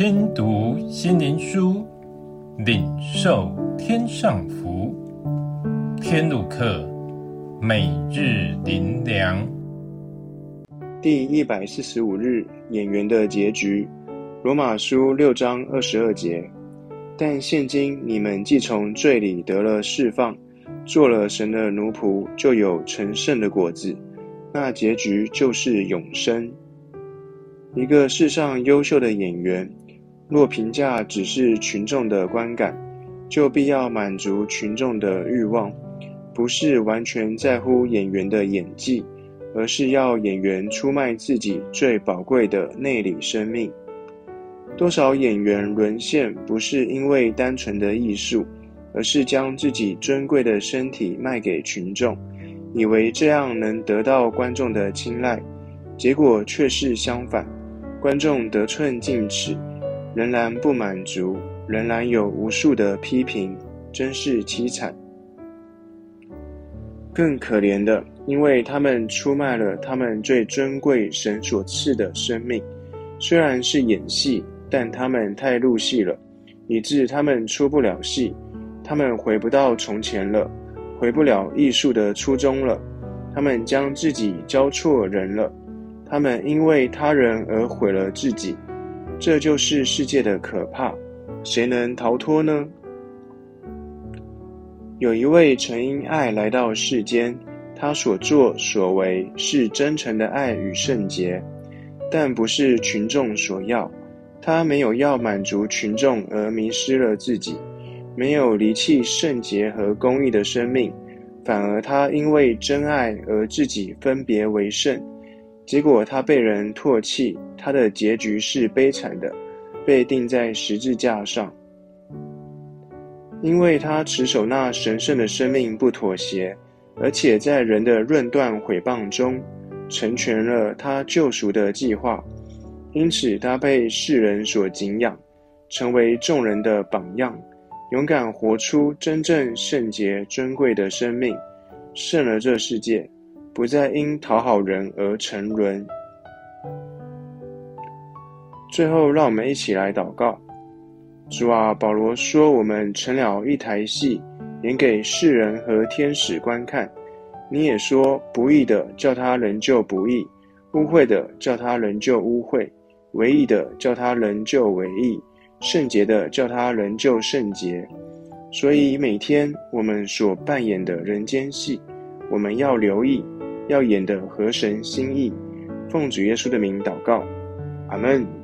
听读心灵书，领受天上福。天路客，每日灵粮。第一百四十五日，演员的结局。罗马书六章二十二节。但现今你们既从罪里得了释放，做了神的奴仆，就有成圣的果子。那结局就是永生。一个世上优秀的演员，若评价只是群众的观感，就必要满足群众的欲望，不是完全在乎演员的演技，而是要演员出卖自己最宝贵的内里生命。多少演员沦陷，不是因为单纯的艺术，而是将自己尊贵的身体卖给群众，以为这样能得到观众的青睐，结果却是相反。观众得寸进尺，仍然不满足，仍然有无数的批评，真是凄惨。更可怜的，因为他们出卖了他们最尊贵神所赐的生命。虽然是演戏，但他们太入戏了，以致他们出不了戏。他们回不到从前了，回不了艺术的初衷了。他们将自己交错人了。他们因为他人而毁了自己，这就是世界的可怕。谁能逃脱呢？有一位曾因爱来到世间，他所作所为是真诚的爱与圣洁，但不是群众所要。他没有要满足群众而迷失了自己，没有离弃圣洁和公义的生命，反而他因为真爱而自己分别为圣。结果他被人唾弃，他的结局是悲惨的，被钉在十字架上。因为他持守那神圣的生命不妥协，而且在人的论断毁谤中成全了他救赎的计划，因此他被世人所敬仰，成为众人的榜样，勇敢活出真正圣洁尊贵的生命，胜了这世界。不再因讨好人而沉沦。最后，让我们一起来祷告：主啊，保罗说，我们成了一台戏，演给世人和天使观看。你也说，不义的叫他仍旧不义，污秽的叫他仍旧污秽，唯义的叫他仍旧唯义，圣洁的叫他仍旧圣洁。所以，每天我们所扮演的人间戏，我们要留意。要演得合神心意，奉主耶稣的名祷告，阿门。